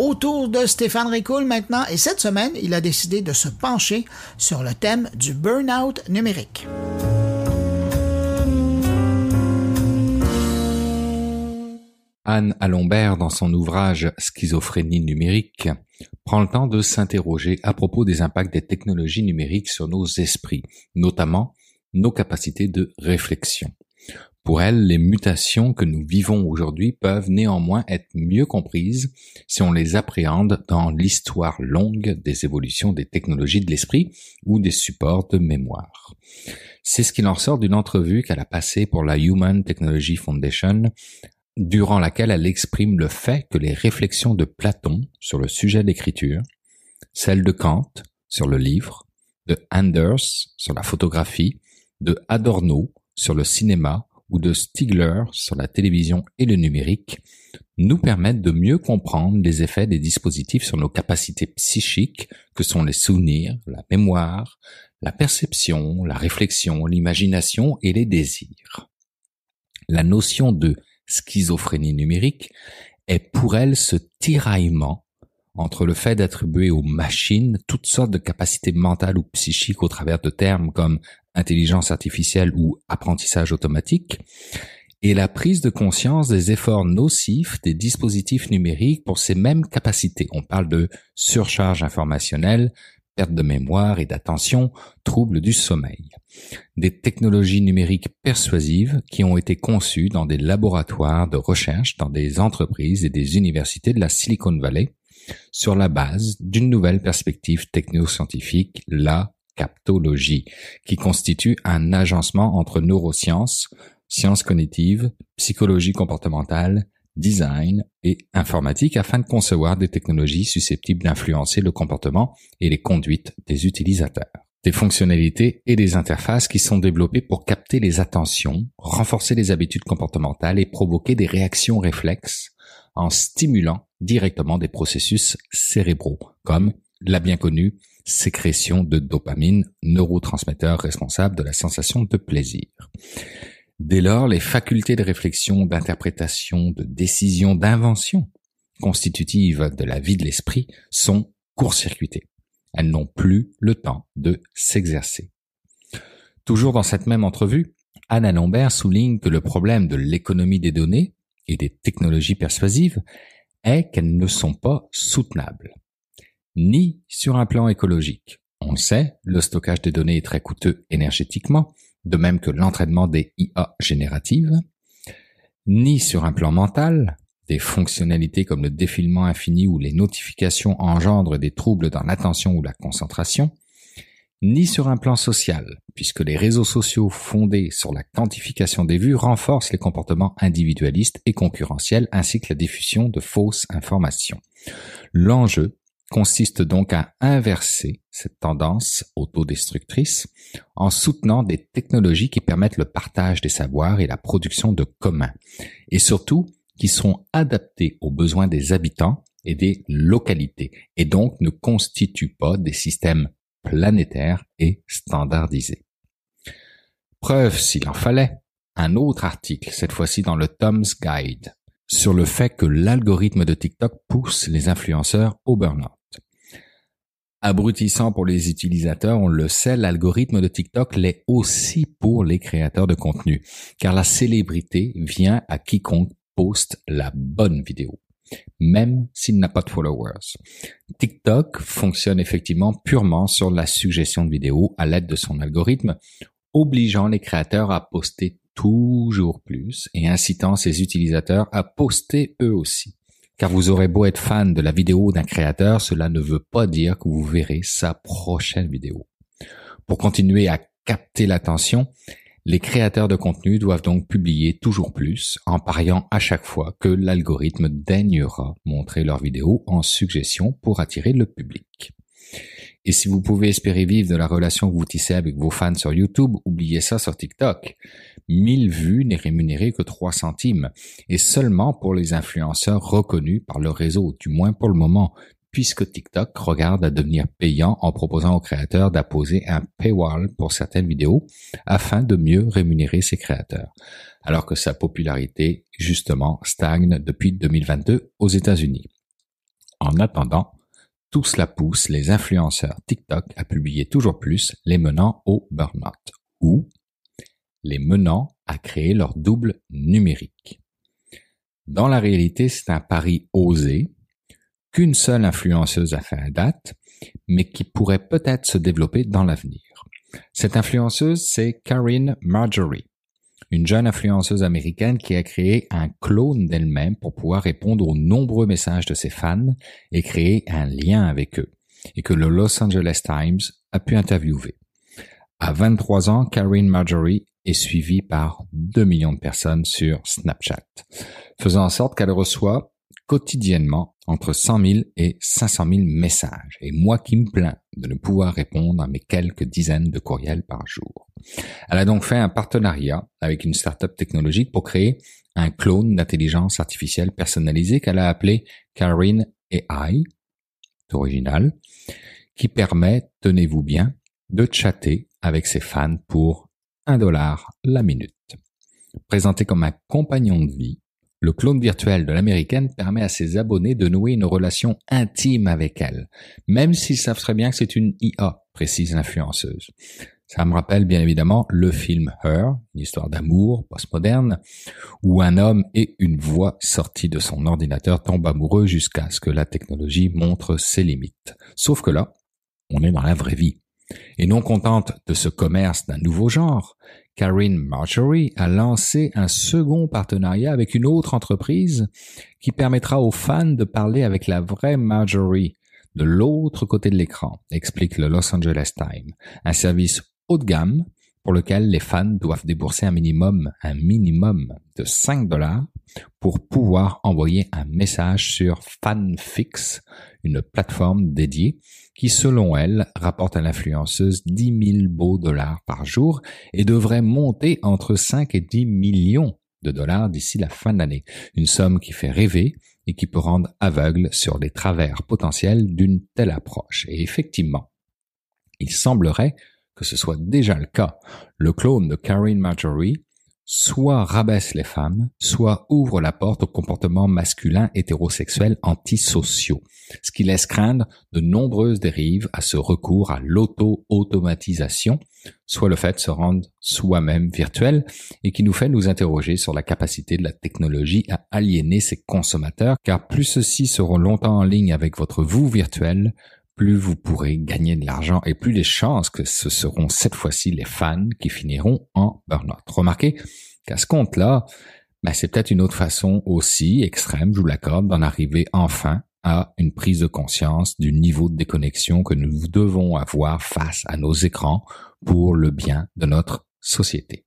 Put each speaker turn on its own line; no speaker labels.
autour de Stéphane Ricoul maintenant et cette semaine, il a décidé de se pencher sur le thème du burn-out numérique.
Anne Alombert, dans son ouvrage Schizophrénie numérique, prend le temps de s'interroger à propos des impacts des technologies numériques sur nos esprits, notamment nos capacités de réflexion. Pour elle, les mutations que nous vivons aujourd'hui peuvent néanmoins être mieux comprises si on les appréhende dans l'histoire longue des évolutions des technologies de l'esprit ou des supports de mémoire. C'est ce qu'il en ressort d'une entrevue qu'elle a passée pour la Human Technology Foundation, durant laquelle elle exprime le fait que les réflexions de Platon sur le sujet de l'écriture, celles de Kant sur le livre, de Anders sur la photographie, de Adorno sur le cinéma ou de Stigler sur la télévision et le numérique nous permettent de mieux comprendre les effets des dispositifs sur nos capacités psychiques que sont les souvenirs, la mémoire, la perception, la réflexion, l'imagination et les désirs. La notion de schizophrénie numérique est pour elle ce tiraillement entre le fait d'attribuer aux machines toutes sortes de capacités mentales ou psychiques au travers de termes comme intelligence artificielle ou apprentissage automatique, et la prise de conscience des efforts nocifs des dispositifs numériques pour ces mêmes capacités. On parle de surcharge informationnelle, perte de mémoire et d'attention, troubles du sommeil. Des technologies numériques persuasives qui ont été conçues dans des laboratoires de recherche dans des entreprises et des universités de la Silicon Valley sur la base d'une nouvelle perspective technoscientifique, la captologie, qui constitue un agencement entre neurosciences, sciences cognitives, psychologie comportementale, design et informatique afin de concevoir des technologies susceptibles d'influencer le comportement et les conduites des utilisateurs. Des fonctionnalités et des interfaces qui sont développées pour capter les attentions, renforcer les habitudes comportementales et provoquer des réactions réflexes en stimulant directement des processus cérébraux, comme la bien connue sécrétion de dopamine, neurotransmetteur responsable de la sensation de plaisir. Dès lors, les facultés de réflexion, d'interprétation, de décision, d'invention constitutives de la vie de l'esprit sont court-circuitées. Elles n'ont plus le temps de s'exercer. Toujours dans cette même entrevue, Anna Lambert souligne que le problème de l'économie des données et des technologies persuasives est qu'elles ne sont pas soutenables ni sur un plan écologique. On le sait, le stockage des données est très coûteux énergétiquement, de même que l'entraînement des IA génératives, ni sur un plan mental, des fonctionnalités comme le défilement infini ou les notifications engendrent des troubles dans l'attention ou la concentration, ni sur un plan social, puisque les réseaux sociaux fondés sur la quantification des vues renforcent les comportements individualistes et concurrentiels ainsi que la diffusion de fausses informations. L'enjeu consiste donc à inverser cette tendance autodestructrice en soutenant des technologies qui permettent le partage des savoirs et la production de communs, et surtout qui sont adaptées aux besoins des habitants et des localités, et donc ne constituent pas des systèmes planétaires et standardisés. Preuve, s'il en fallait, un autre article, cette fois-ci dans le Tom's Guide, sur le fait que l'algorithme de TikTok pousse les influenceurs au burn-out. Abrutissant pour les utilisateurs, on le sait, l'algorithme de TikTok l'est aussi pour les créateurs de contenu, car la célébrité vient à quiconque poste la bonne vidéo, même s'il n'a pas de followers. TikTok fonctionne effectivement purement sur la suggestion de vidéos à l'aide de son algorithme, obligeant les créateurs à poster toujours plus et incitant ses utilisateurs à poster eux aussi. Car vous aurez beau être fan de la vidéo d'un créateur, cela ne veut pas dire que vous verrez sa prochaine vidéo. Pour continuer à capter l'attention, les créateurs de contenu doivent donc publier toujours plus en pariant à chaque fois que l'algorithme daignera montrer leur vidéo en suggestion pour attirer le public. Et si vous pouvez espérer vivre de la relation que vous tissez avec vos fans sur YouTube, oubliez ça sur TikTok. 1000 vues n'est rémunéré que 3 centimes, et seulement pour les influenceurs reconnus par le réseau, du moins pour le moment, puisque TikTok regarde à devenir payant en proposant aux créateurs d'apposer un paywall pour certaines vidéos afin de mieux rémunérer ses créateurs, alors que sa popularité, justement, stagne depuis 2022 aux États-Unis. En En attendant, tout cela pousse les influenceurs TikTok à publier toujours plus, les menant au burn-out ou les menant à créer leur double numérique. Dans la réalité, c'est un pari osé qu'une seule influenceuse a fait à date, mais qui pourrait peut-être se développer dans l'avenir. Cette influenceuse, c'est Karine Marjorie, une jeune influenceuse américaine qui a créé un clone d'elle-même pour pouvoir répondre aux nombreux messages de ses fans et créer un lien avec eux, et que le Los Angeles Times a pu interviewer. À 23 ans, Karine Marjorie est suivie par 2 millions de personnes sur Snapchat, faisant en sorte qu'elle reçoit quotidiennement entre 100 000 et 500 000 messages. Et moi qui me plains de ne pouvoir répondre à mes quelques dizaines de courriels par jour. Elle a donc fait un partenariat avec une start-up technologique pour créer un clone d'intelligence artificielle personnalisée qu'elle a appelé Karine AI, original, qui permet, tenez-vous bien, de chatter avec ses fans pour un dollar la minute. Présenté comme un compagnon de vie, le clone virtuel de l'américaine permet à ses abonnés de nouer une relation intime avec elle, même s'ils savent très bien que c'est une IA, précise l'influenceuse. Ça me rappelle bien évidemment le film Her, une histoire d'amour postmoderne, où un homme et une voix sortie de son ordinateur tombent amoureux jusqu'à ce que la technologie montre ses limites. Sauf que là, on est dans la vraie vie. Et non contente de ce commerce d'un nouveau genre, Karine Marjorie a lancé un second partenariat avec une autre entreprise qui permettra aux fans de parler avec la vraie Marjorie de l'autre côté de l'écran, explique le Los Angeles Times, un service haut de gamme pour lequel les fans doivent débourser un minimum, un minimum de 5 dollars pour pouvoir envoyer un message sur FanFix, une plateforme dédiée qui, selon elle, rapporte à l'influenceuse 10 000 beaux dollars par jour et devrait monter entre 5 et 10 millions de dollars d'ici la fin de l'année. Une somme qui fait rêver et qui peut rendre aveugle sur les travers potentiels d'une telle approche. Et effectivement, il semblerait que ce soit déjà le cas. Le clone de Karine Marjorie soit rabaisse les femmes, soit ouvre la porte aux comportements masculins hétérosexuels antisociaux, ce qui laisse craindre de nombreuses dérives à ce recours à l'auto-automatisation, soit le fait de se rendre soi-même virtuel, et qui nous fait nous interroger sur la capacité de la technologie à aliéner ses consommateurs, car plus ceux-ci seront longtemps en ligne avec votre vous virtuel, plus vous pourrez gagner de l'argent et plus les chances que ce seront cette fois-ci les fans qui finiront en burn-out. Remarquez qu'à ce compte-là, ben c'est peut-être une autre façon aussi extrême, je vous l'accorde, d'en arriver enfin à une prise de conscience du niveau de déconnexion que nous devons avoir face à nos écrans pour le bien de notre société.